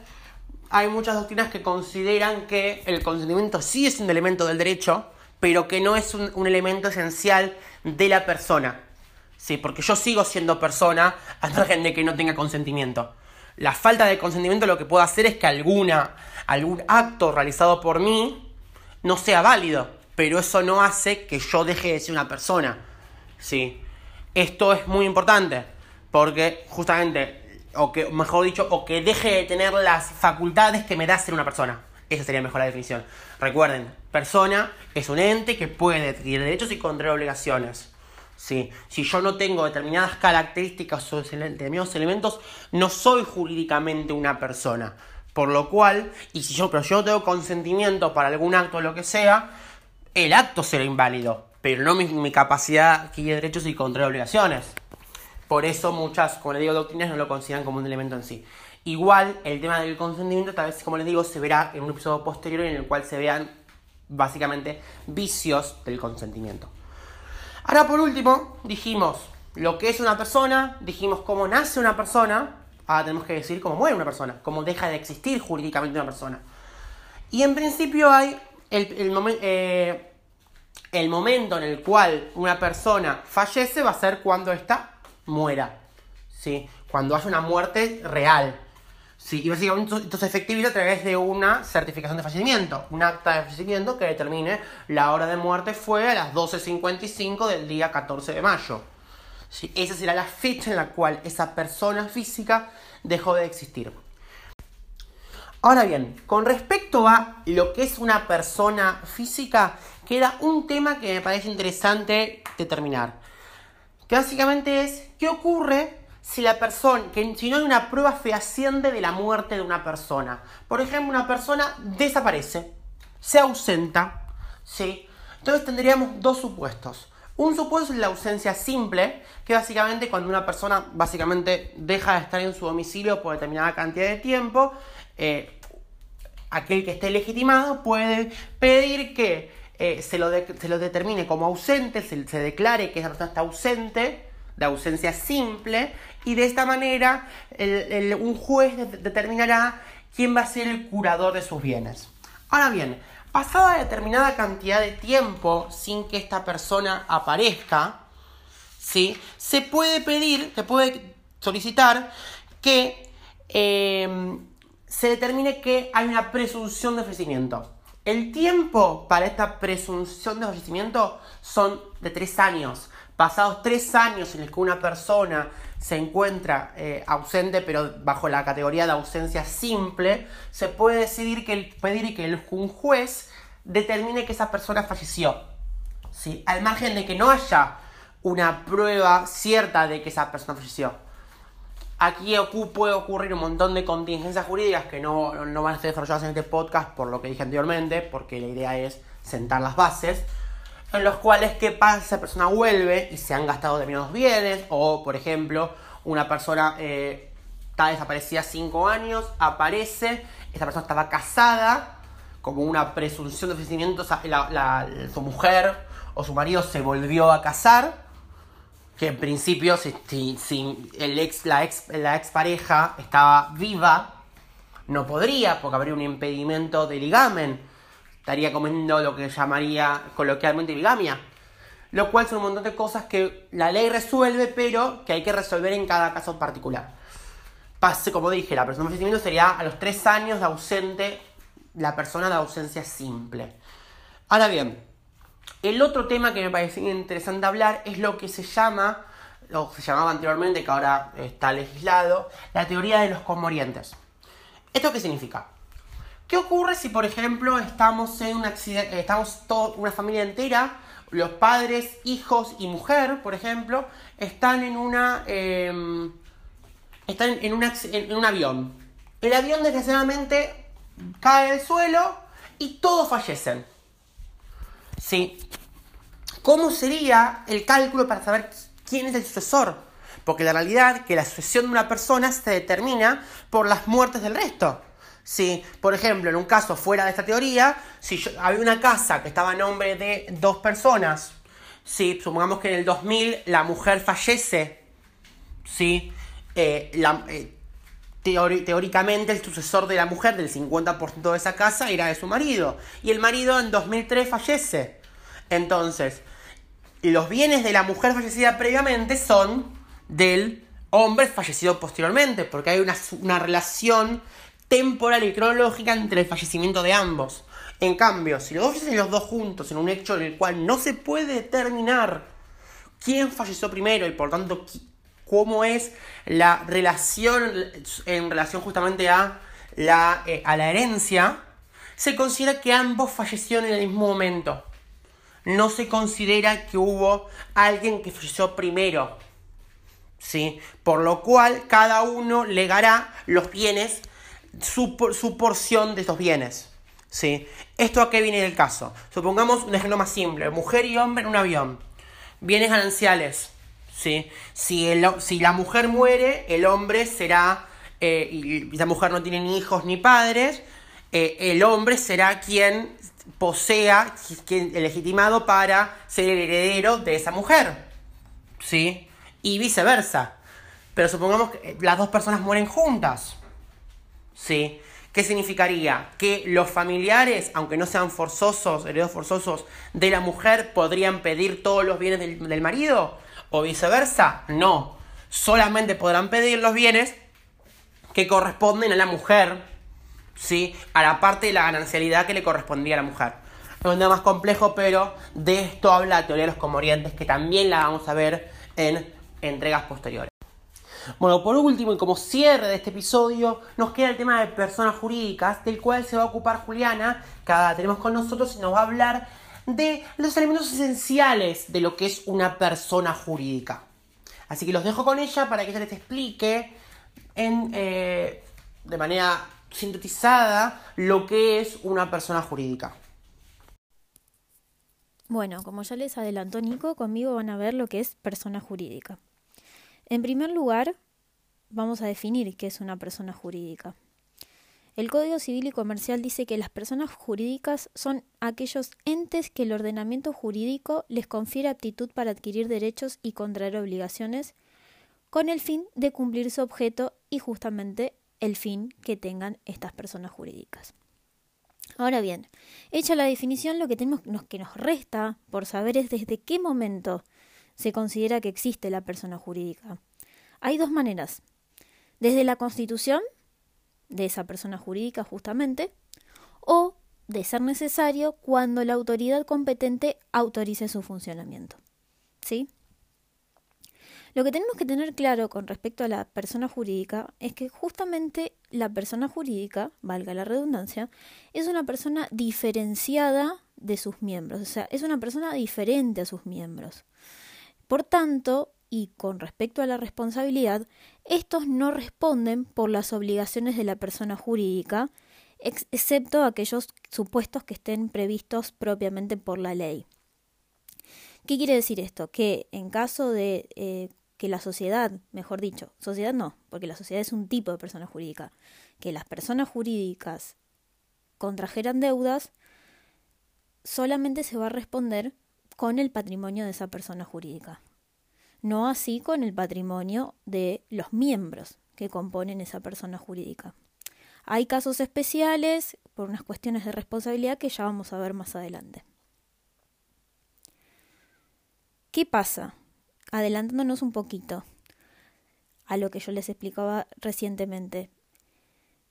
hay muchas doctrinas que consideran que el consentimiento sí es un elemento del derecho, pero que no es un, elemento esencial de la persona. Sí, porque yo sigo siendo persona al margen de que no tenga consentimiento. La falta de consentimiento lo que puedo hacer es que alguna, algún acto realizado por mí no sea válido, pero eso no hace que yo deje de ser una persona. ¿sí? Esto es muy importante, porque justamente, o que, mejor dicho, o que deje de tener las facultades que me da ser una persona. Esa sería mejor la definición. Recuerden, persona es un ente que puede adquirir derechos y contraer obligaciones. ¿Sí? Si yo no tengo determinadas características o determinados elementos, no soy jurídicamente una persona. Por lo cual, y si yo, pero yo tengo consentimiento para algún acto o lo que sea, el acto será inválido, pero no mi, capacidad de derechos y contraer obligaciones. Por eso muchas, como les digo, doctrinas no lo consideran como un elemento en sí. Igual, el tema del consentimiento, tal vez, como les digo, se verá en un episodio posterior en el cual se vean básicamente vicios del consentimiento. Ahora por último, dijimos lo que es una persona, dijimos cómo nace una persona, ahora tenemos que decir cómo muere una persona, cómo deja de existir jurídicamente una persona. Y en principio hay el, el, eh, el momento en el cual una persona fallece va a ser cuando ésta muera, ¿sí? cuando haya una muerte real. Sí, y básicamente esto se efectiviza a través de una certificación de fallecimiento, un acta de fallecimiento que determine la hora de muerte fue a las 12.55 del día 14 de mayo. Sí, esa será la fecha en la cual esa persona física dejó de existir. Ahora bien, con respecto a lo que es una persona física, queda un tema que me parece interesante determinar. Que básicamente es, ¿qué ocurre si la persona, que si no hay una prueba fehaciente de la muerte de una persona. Por ejemplo, una persona desaparece, se ausenta, ¿sí? Entonces tendríamos dos supuestos. Un supuesto es la ausencia simple, que básicamente cuando una persona básicamente deja de estar en su domicilio por determinada cantidad de tiempo, eh, aquel que esté legitimado puede pedir que eh, se, lo se, lo determine como ausente, se, se declare que esa persona está ausente, de ausencia simple y de esta manera un juez determinará quién va a ser el curador de sus bienes. Ahora bien, pasada determinada cantidad de tiempo sin que esta persona aparezca, ¿sí? se puede pedir, se puede solicitar que eh, se determine que hay una presunción de ofrecimiento. El tiempo para esta presunción de ofrecimiento son de tres años. Pasados tres años en los que una persona se encuentra eh, ausente, pero bajo la categoría de ausencia simple, se puede decidir que pedir que un juez determine que esa persona falleció. ¿sí? Al margen de que no haya una prueba cierta de que esa persona falleció. Aquí puede ocurrir un montón de contingencias jurídicas que no, no van a ser desarrolladas en este podcast por lo que dije anteriormente, porque la idea es sentar las bases en los cuales, ¿qué pasa? Esa persona vuelve y se han gastado determinados bienes, o por ejemplo, una persona eh, está desaparecida 5 años, aparece, esta persona estaba casada, como una presunción de ofrecimiento, su mujer o su marido se volvió a casar, que en principio, si, el ex, la, ex, la expareja estaba viva, no podría, porque habría un impedimento de ligamen estaría comiendo lo que llamaría coloquialmente bigamia. Lo cual son un montón de cosas que la ley resuelve, pero que hay que resolver en cada caso particular. Pase, como dije, la persona de fallecimiento sería a los tres años de ausente, la persona de ausencia simple. Ahora bien, el otro tema que me parece interesante hablar es lo que se llama, o se llamaba anteriormente, que ahora está legislado, la teoría de los comorientes. ¿Esto qué significa? ¿Qué ocurre si, por ejemplo, estamos en un accidente, estamos una familia entera, los padres, hijos y mujer, por ejemplo, están en una em, están en un avión. El avión desgraciadamente cae al suelo y todos fallecen. ¿Sí? ¿Cómo sería el cálculo para saber quién es el sucesor? Porque la realidad es que la sucesión de una persona se determina por las muertes del resto. Si, por ejemplo, en un caso fuera de esta teoría, si había una casa que estaba a nombre de dos personas, si supongamos que en el 2000 la mujer fallece, ¿sí? Eh, eh, teóricamente el sucesor de la mujer del 50% de esa casa era de su marido. Y el marido en 2003 fallece. Entonces, los bienes de la mujer fallecida previamente son del hombre fallecido posteriormente, porque hay una, una relación temporal y cronológica entre el fallecimiento de ambos. En cambio, si los dos fallecen los dos juntos en un hecho en el cual no se puede determinar quién falleció primero y por tanto cómo es la relación en relación justamente a la, eh, a la herencia, se considera que ambos fallecieron en el mismo momento. No se considera que hubo alguien que falleció primero. ¿Sí? Por lo cual cada uno legará los bienes, su, su porción de estos bienes. ¿Sí? ¿Esto a qué viene el caso? Supongamos un ejemplo más simple. Mujer y hombre en un avión. Bienes gananciales. ¿Sí? Si, si la mujer muere, el hombre será, eh, y la mujer no tiene ni hijos ni padres, eh, el hombre será quien posea, quien, el legitimado para ser el heredero de esa mujer. ¿Sí? Y viceversa. Pero supongamos que las dos personas mueren juntas. ¿Sí? ¿Qué significaría? Que los familiares, aunque no sean forzosos, herederos forzosos de la mujer, podrían pedir todos los bienes del, del marido o viceversa. No. Solamente podrán pedir los bienes que corresponden a la mujer, ¿sí? A la parte de la ganancialidad que le correspondía a la mujer. Es un tema más complejo, pero de esto habla la teoría de los comorientes, que también la vamos a ver en entregas posteriores. Bueno, por último y como cierre de este episodio, nos queda el tema de personas jurídicas, del cual se va a ocupar Juliana, que ahora tenemos con nosotros y nos va a hablar de los elementos esenciales de lo que es una persona jurídica. Así que los dejo con ella para que ella les explique en, eh, de manera sintetizada lo que es una persona jurídica. Bueno, como ya les adelantó Nico, conmigo van a ver lo que es persona jurídica. En primer lugar, vamos a definir qué es una persona jurídica. El Código Civil y Comercial dice que las personas jurídicas son aquellos entes que el ordenamiento jurídico les confiere aptitud para adquirir derechos y contraer obligaciones con el fin de cumplir su objeto y justamente el fin que tengan estas personas jurídicas. Ahora bien, hecha la definición, lo que tenemos que nos resta por saber es desde qué momento se considera que existe la persona jurídica. Hay dos maneras. Desde la constitución de esa persona jurídica justamente, o de ser necesario cuando la autoridad competente autorice su funcionamiento. ¿Sí? Lo que tenemos que tener claro con respecto a la persona jurídica es que justamente la persona jurídica, valga la redundancia, es una persona diferenciada de sus miembros, o sea, es una persona diferente a sus miembros. Por tanto, y con respecto a la responsabilidad, estos no responden por las obligaciones de la persona jurídica, excepto aquellos supuestos que estén previstos propiamente por la ley. ¿Qué quiere decir esto? Que en caso de eh, que la sociedad, mejor dicho, sociedad no, porque la sociedad es un tipo de persona jurídica, que las personas jurídicas contrajeran deudas, solamente se va a responder con el patrimonio de esa persona jurídica, no así con el patrimonio de los miembros que componen esa persona jurídica. Hay casos especiales por unas cuestiones de responsabilidad que ya vamos a ver más adelante. ¿Qué pasa adelantándonos un poquito a lo que yo les explicaba recientemente,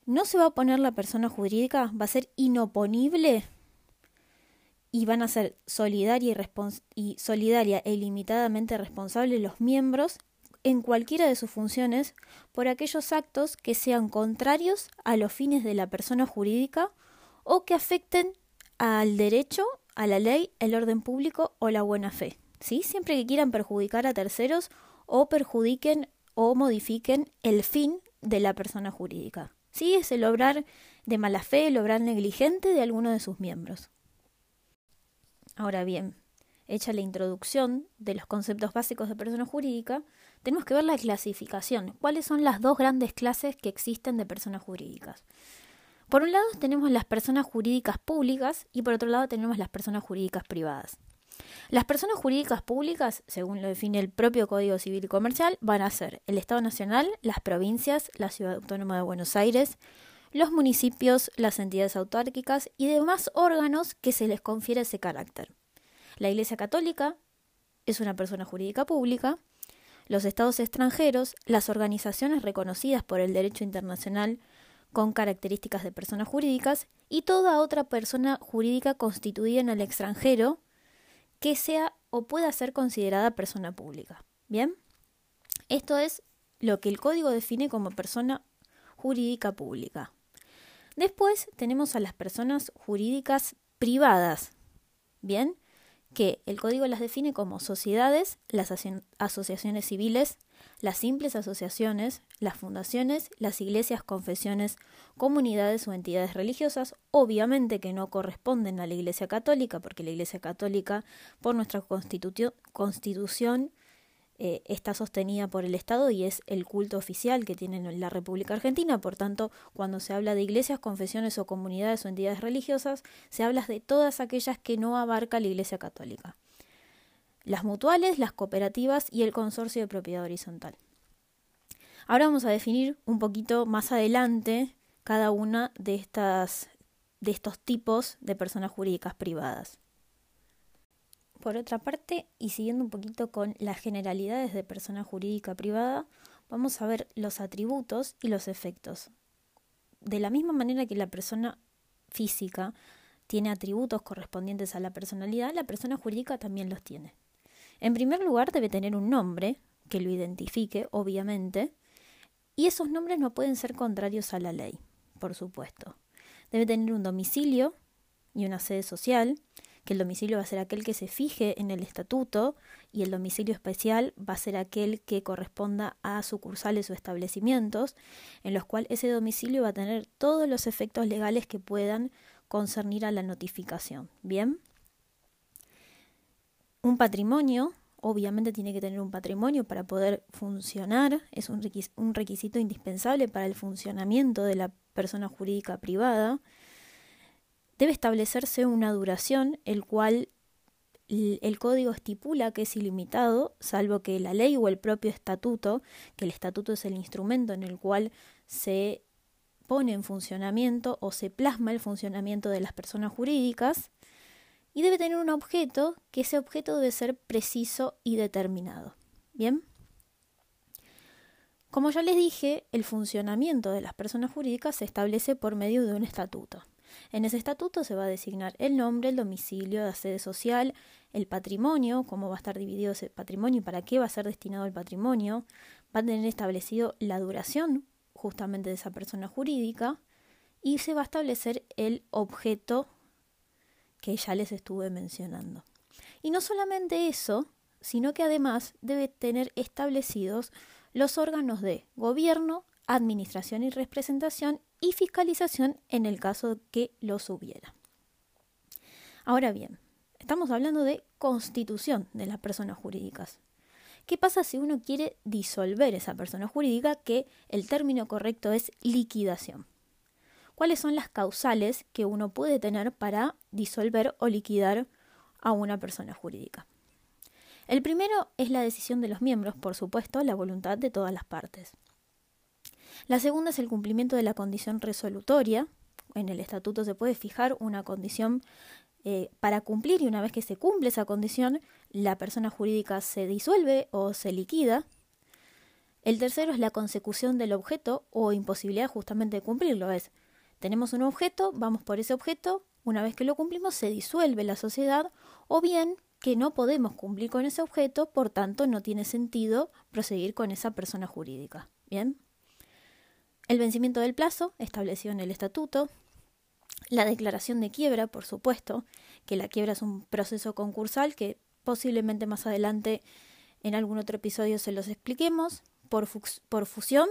no se va a poner la persona jurídica, va a ser inoponible y van a ser solidaria y, solidaria e ilimitadamente responsables los miembros en cualquiera de sus funciones por aquellos actos que sean contrarios a los fines de la persona jurídica o que afecten al derecho, a la ley, el orden público o la buena fe. ¿sí? Siempre que quieran perjudicar a terceros o perjudiquen o modifiquen el fin de la persona jurídica. ¿Sí? Es el obrar de mala fe, el obrar negligente de alguno de sus miembros. Ahora bien, hecha la introducción de los conceptos básicos de persona jurídica, tenemos que ver la clasificación. ¿Cuáles son las dos grandes clases que existen de personas jurídicas? Por un lado tenemos las personas jurídicas públicas y por otro lado tenemos las personas jurídicas privadas. Las personas jurídicas públicas, según lo define el propio Código Civil y Comercial, van a ser el Estado Nacional, las provincias, la Ciudad Autónoma de Buenos Aires, los municipios, las entidades autárquicas y demás órganos que se les confiere ese carácter. La Iglesia Católica es una persona jurídica pública, los estados extranjeros, las organizaciones reconocidas por el derecho internacional con características de personas jurídicas y toda otra persona jurídica constituida en el extranjero que sea o pueda ser considerada persona pública. ¿Bien? Esto es lo que el código define como persona jurídica pública. Después tenemos a las personas jurídicas privadas, ¿bien? Que el código las define como sociedades, las asociaciones civiles, las simples asociaciones, las fundaciones, las iglesias, confesiones, comunidades o entidades religiosas, obviamente que no corresponden a la Iglesia Católica, porque la Iglesia Católica, por nuestra constitución, eh, está sostenida por el Estado y es el culto oficial que tiene la República Argentina. Por tanto, cuando se habla de iglesias, confesiones o comunidades o entidades religiosas, se habla de todas aquellas que no abarca la Iglesia Católica. Las mutuales, las cooperativas y el consorcio de propiedad horizontal. Ahora vamos a definir un poquito más adelante cada una de estas de estos tipos de personas jurídicas privadas. Por otra parte, y siguiendo un poquito con las generalidades de persona jurídica privada, vamos a ver los atributos y los efectos. De la misma manera que la persona física tiene atributos correspondientes a la personalidad, la persona jurídica también los tiene. En primer lugar, debe tener un nombre que lo identifique, obviamente, y esos nombres no pueden ser contrarios a la ley, por supuesto. Debe tener un domicilio y una sede social, que el domicilio va a ser aquel que se fije en el estatuto y el domicilio especial va a ser aquel que corresponda a sucursales o establecimientos, en los cuales ese domicilio va a tener todos los efectos legales que puedan concernir a la notificación. Bien. Un patrimonio, obviamente tiene que tener un patrimonio para poder funcionar, es un, requisito indispensable para el funcionamiento de la persona jurídica privada debe establecerse una duración, el cual el código estipula que es ilimitado, salvo que la ley o el propio estatuto, que el estatuto es el instrumento en el cual se pone en funcionamiento o se plasma el funcionamiento de las personas jurídicas, y debe tener un objeto, que ese objeto debe ser preciso y determinado. ¿Bien? Como ya les dije, el funcionamiento de las personas jurídicas se establece por medio de un estatuto. En ese estatuto se va a designar el nombre, el domicilio, la sede social, el patrimonio, cómo va a estar dividido ese patrimonio y para qué va a ser destinado el patrimonio, va a tener establecido la duración justamente de esa persona jurídica y se va a establecer el objeto que ya les estuve mencionando. Y no solamente eso, sino que además debe tener establecidos los órganos de gobierno, administración y representación y fiscalización en el caso que los hubiera. Ahora bien, estamos hablando de constitución de las personas jurídicas. ¿Qué pasa si uno quiere disolver esa persona jurídica? Que el término correcto es liquidación. ¿Cuáles son las causales que uno puede tener para disolver o liquidar a una persona jurídica? El primero es la decisión de los miembros, por supuesto, la voluntad de todas las partes. La segunda es el cumplimiento de la condición resolutoria. En el estatuto se puede fijar una condición eh, para cumplir y una vez que se cumple esa condición, la persona jurídica se disuelve o se liquida. El tercero es la consecución del objeto o imposibilidad justamente de cumplirlo. Es, tenemos un objeto, vamos por ese objeto, una vez que lo cumplimos se disuelve la sociedad o bien que no podemos cumplir con ese objeto, por tanto no tiene sentido proseguir con esa persona jurídica. Bien. El vencimiento del plazo, establecido en el estatuto. La declaración de quiebra, por supuesto, que la quiebra es un proceso concursal que posiblemente más adelante en algún otro episodio se los expliquemos. Por, fusión.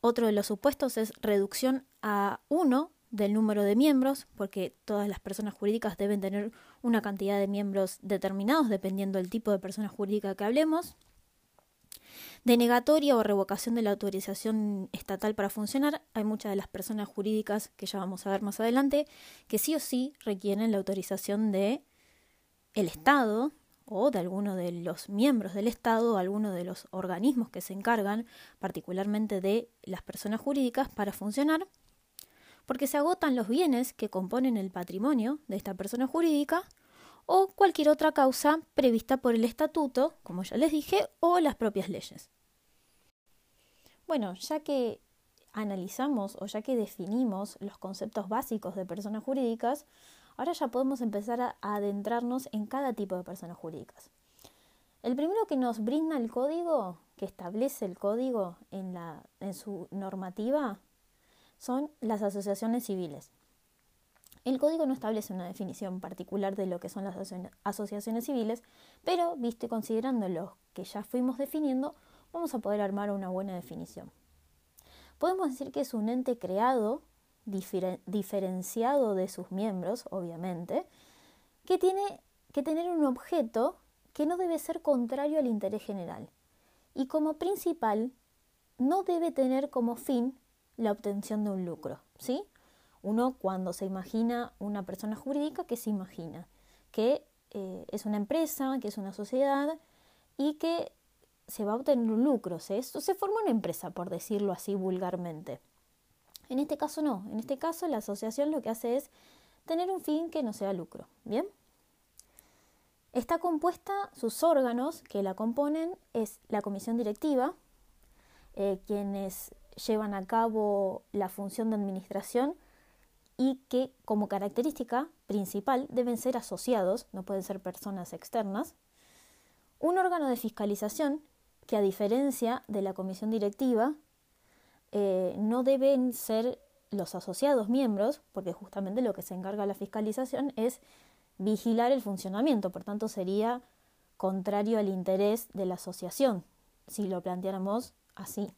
Otro de los supuestos es reducción a uno del número de miembros, porque todas las personas jurídicas deben tener una cantidad de miembros determinados dependiendo del tipo de persona jurídica que hablemos denegatoria o revocación de la autorización estatal para funcionar, hay muchas de las personas jurídicas que ya vamos a ver más adelante que sí o sí requieren la autorización de el Estado o de alguno de los miembros del Estado alguno de los organismos que se encargan particularmente de las personas jurídicas para funcionar, porque se agotan los bienes que componen el patrimonio de esta persona jurídica o cualquier otra causa prevista por el estatuto, como ya les dije, o las propias leyes. Bueno, ya que analizamos o ya que definimos los conceptos básicos de personas jurídicas, ahora ya podemos empezar a adentrarnos en cada tipo de personas jurídicas. El primero que nos brinda el código, que establece el código en, su normativa, son las asociaciones civiles. El código no establece una definición particular de lo que son las asociaciones civiles, pero visto considerando lo que ya fuimos definiendo, vamos a poder armar una buena definición. Podemos decir que es un ente creado, diferenciado de sus miembros, obviamente, que tiene que tener un objeto que no debe ser contrario al interés general y como principal no debe tener como fin la obtención de un lucro, ¿sí? Uno cuando se imagina una persona jurídica, ¿qué se imagina? Que eh, es una empresa, que es una sociedad y que se va a obtener un lucro. ¿sí? se forma una empresa, por decirlo así vulgarmente. En este caso no. En este caso la asociación lo que hace es tener un fin que no sea lucro. ¿Bien? Está compuesta, sus órganos que la componen es la comisión directiva, eh, quienes llevan a cabo la función de administración y que como característica principal deben ser asociados, no pueden ser personas externas, un órgano de fiscalización que a diferencia de la comisión directiva eh, no deben ser los asociados miembros, porque justamente lo que se encarga la fiscalización es vigilar el funcionamiento, por tanto sería contrario al interés de la asociación, si lo planteáramos así.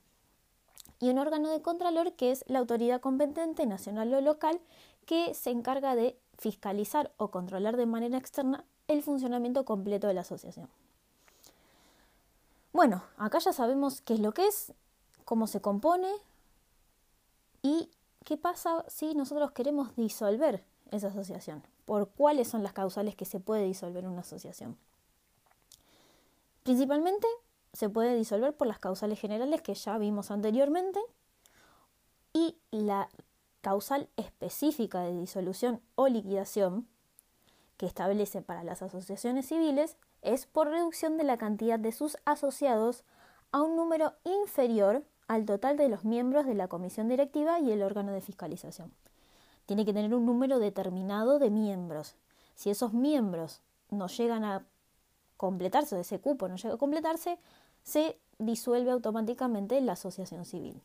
Y un órgano de contralor que es la autoridad competente nacional o local que se encarga de fiscalizar o controlar de manera externa el funcionamiento completo de la asociación. Bueno, acá ya sabemos qué es lo que es, cómo se compone y qué pasa si nosotros queremos disolver esa asociación por cuáles son las causales que se puede disolver una asociación. Principalmente se puede disolver por las causales generales que ya vimos anteriormente y la causal específica de disolución o liquidación que establece para las asociaciones civiles es por reducción de la cantidad de sus asociados a un número inferior al total de los miembros de la comisión directiva y el órgano de fiscalización tiene que tener un número determinado de miembros. Si esos miembros no llegan a completarse, ese cupo no llega a completarse, se disuelve automáticamente la asociación civil.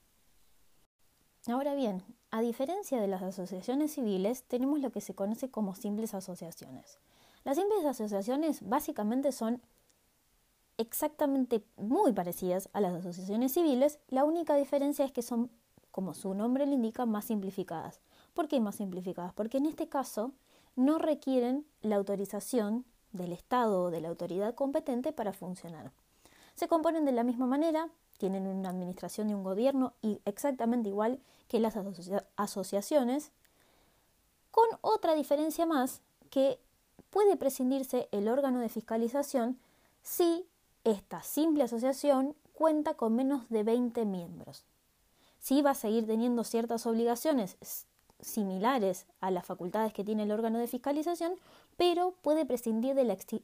Ahora bien, a diferencia de las asociaciones civiles, tenemos lo que se conoce como simples asociaciones. Las simples asociaciones básicamente son exactamente muy parecidas a las asociaciones civiles, la única diferencia es que son, como su nombre le indica, más simplificadas. ¿Por qué más simplificadas? Porque en este caso no requieren la autorización del Estado o de la autoridad competente para funcionar. Se componen de la misma manera, tienen una administración y un gobierno y exactamente igual que las asociaciones, con otra diferencia más que puede prescindirse el órgano de fiscalización si esta simple asociación cuenta con menos de 20 miembros. Si va a seguir teniendo ciertas obligaciones similares a las facultades que tiene el órgano de fiscalización, pero puede prescindir de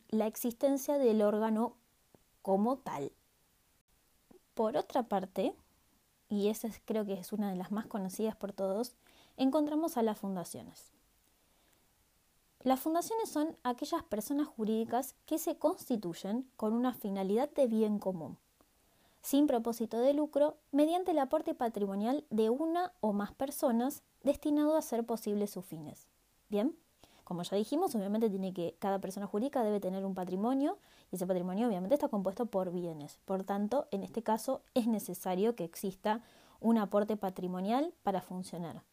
la, existencia del órgano como tal. Por otra parte, y esa creo que es una de las más conocidas por todos, encontramos a las fundaciones. Las fundaciones son aquellas personas jurídicas que se constituyen con una finalidad de bien común, sin propósito de lucro, mediante el aporte patrimonial de una o más personas destinado a hacer posibles sus fines. Bien, como ya dijimos, obviamente tiene que cada persona jurídica debe tener un patrimonio y ese patrimonio obviamente está compuesto por bienes. Por tanto, en este caso es necesario que exista un aporte patrimonial para funcionar.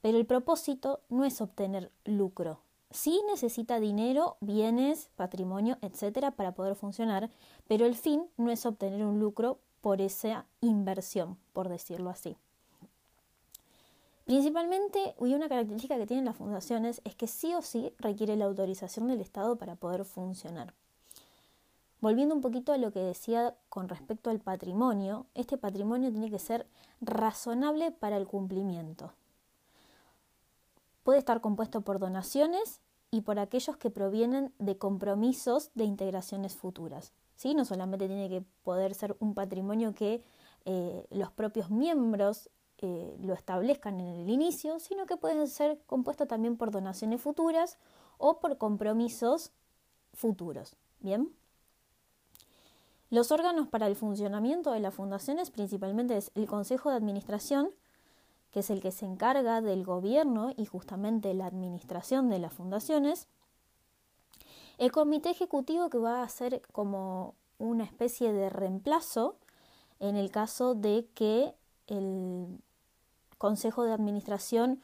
Pero el propósito no es obtener lucro. Sí necesita dinero, bienes, patrimonio, etcétera, para poder funcionar, pero el fin no es obtener un lucro por esa inversión, por decirlo así. Principalmente, y una característica que tienen las fundaciones es que sí o sí requiere la autorización del Estado para poder funcionar. Volviendo un poquito a lo que decía con respecto al patrimonio, este patrimonio tiene que ser razonable para el cumplimiento. Puede estar compuesto por donaciones y por aquellos que provienen de compromisos de integraciones futuras. ¿sí? No solamente tiene que poder ser un patrimonio que eh, los propios miembros eh, lo establezcan en el inicio, sino que pueden ser compuestos también por donaciones futuras o por compromisos futuros. Bien. Los órganos para el funcionamiento de las fundaciones principalmente es el Consejo de Administración, que es el que se encarga del gobierno y justamente la administración de las fundaciones, el comité ejecutivo que va a ser como una especie de reemplazo en el caso de que el consejo de administración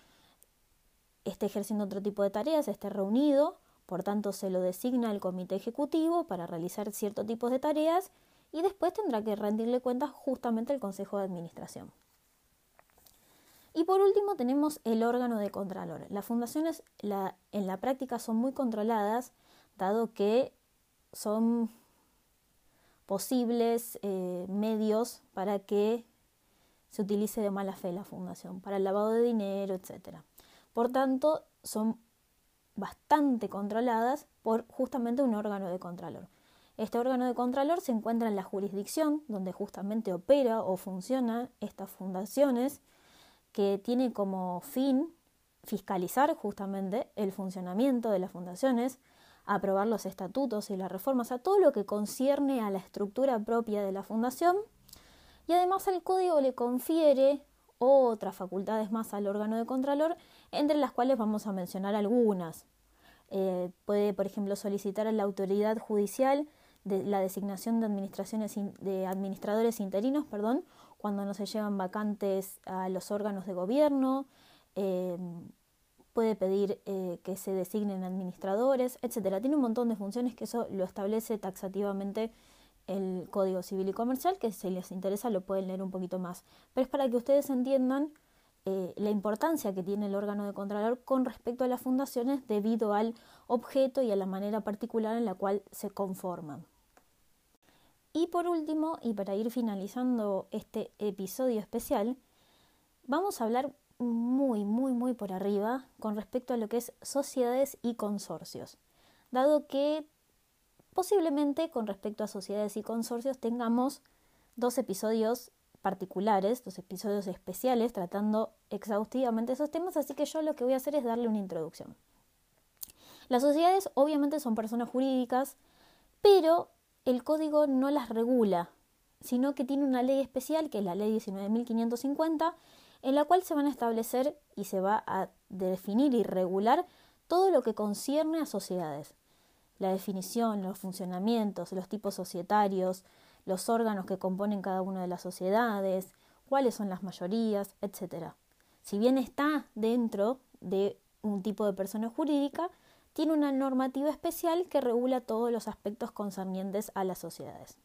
esté ejerciendo otro tipo de tareas, esté reunido, por tanto se lo designa el comité ejecutivo para realizar cierto tipo de tareas y después tendrá que rendirle cuentas justamente al consejo de administración. Y por último tenemos el órgano de contralor. Las fundaciones en la práctica son muy controladas, dado que son posibles eh, medios para que se utilice de mala fe la fundación, para el lavado de dinero, etc. Por tanto, son bastante controladas por justamente un órgano de contralor. Este órgano de contralor se encuentra en la jurisdicción donde justamente opera o funciona estas fundaciones que tiene como fin fiscalizar justamente el funcionamiento de las fundaciones, aprobar los estatutos y las reformas, a todo lo que concierne a la estructura propia de la fundación. Y además el código le confiere otras facultades más al órgano de contralor, entre las cuales vamos a mencionar algunas. Eh, puede, por ejemplo, solicitar a la autoridad judicial de la designación de, administraciones de administradores interinos, perdón, cuando no se llevan vacantes a los órganos de gobierno, eh, puede pedir eh, que se designen administradores, etcétera. Tiene un montón de funciones que eso lo establece taxativamente el Código Civil y Comercial, que si les interesa lo pueden leer un poquito más. Pero es para que ustedes entiendan eh, la importancia que tiene el órgano de Contralor con respecto a las fundaciones debido al objeto y a la manera particular en la cual se conforman. Y por último, y para ir finalizando este episodio especial, vamos a hablar muy, muy, muy por arriba con respecto a lo que es sociedades y consorcios, dado que posiblemente con respecto a sociedades y consorcios tengamos dos episodios particulares, dos episodios especiales tratando exhaustivamente esos temas, así que yo lo que voy a hacer es darle una introducción. Las sociedades obviamente son personas jurídicas, pero el código no las regula, sino que tiene una ley especial, que es la ley 19.550, en la cual se van a establecer y se va a definir y regular todo lo que concierne a sociedades. La definición, los funcionamientos, los tipos societarios, los órganos que componen cada una de las sociedades, cuáles son las mayorías, etc. Si bien está dentro de un tipo de persona jurídica, tiene una normativa especial que regula todos los aspectos concernientes a las sociedades.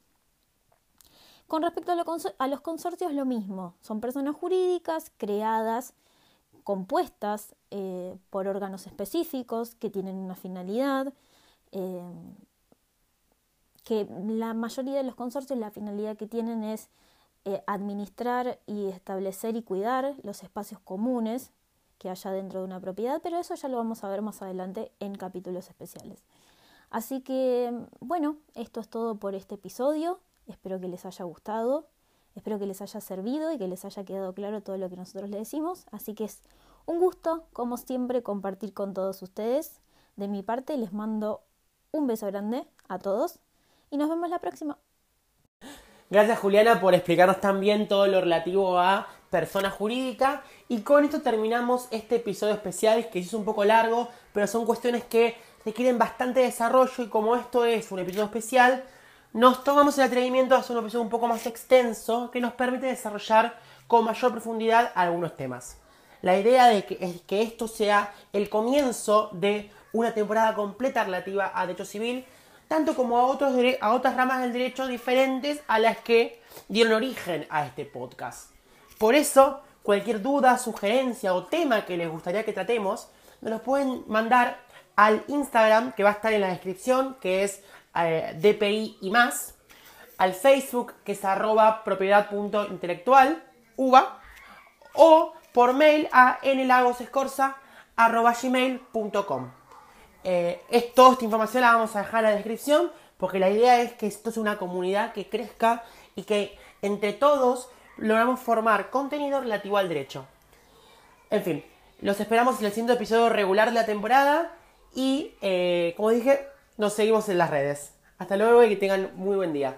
Con respecto a, los consorcios, lo mismo. Son personas jurídicas creadas, compuestas eh, por órganos específicos que tienen una finalidad, eh, que la mayoría de los consorcios la finalidad que tienen es eh, administrar y establecer y cuidar los espacios comunes que haya dentro de una propiedad, pero eso ya lo vamos a ver más adelante en capítulos especiales. Así que, bueno, esto es todo por este episodio. Espero que les haya gustado, espero que les haya servido y que les haya quedado claro todo lo que nosotros le decimos. Así que es un gusto, como siempre, compartir con todos ustedes. De mi parte, les mando un beso grande a todos y nos vemos la próxima. Gracias Juliana por explicarnos también todo lo relativo a persona jurídica. Y con esto terminamos este episodio especial que es un poco largo, pero son cuestiones que requieren bastante desarrollo y como esto es un episodio especial, nos tomamos el atrevimiento de hacer un episodio un poco más extenso que nos permite desarrollar con mayor profundidad algunos temas. La idea de que, es que esto sea el comienzo de una temporada completa relativa a derecho civil tanto como a, a otras ramas del derecho diferentes a las que dieron origen a este podcast. Por eso, cualquier duda, sugerencia o tema que les gustaría que tratemos, nos pueden mandar al Instagram que va a estar en la descripción, que es eh, DPI y más, al Facebook que es arroba propiedad.intelectual, uva, o por mail a nlagosescorza.gmail.com. Eh, es, toda esta información la vamos a dejar en la descripción porque la idea es que esto es una comunidad que crezca y que entre todos logramos formar contenido relativo al derecho. En fin, los esperamos en el siguiente episodio regular de la temporada y, eh, como dije, nos seguimos en las redes. Hasta luego y que tengan muy buen día.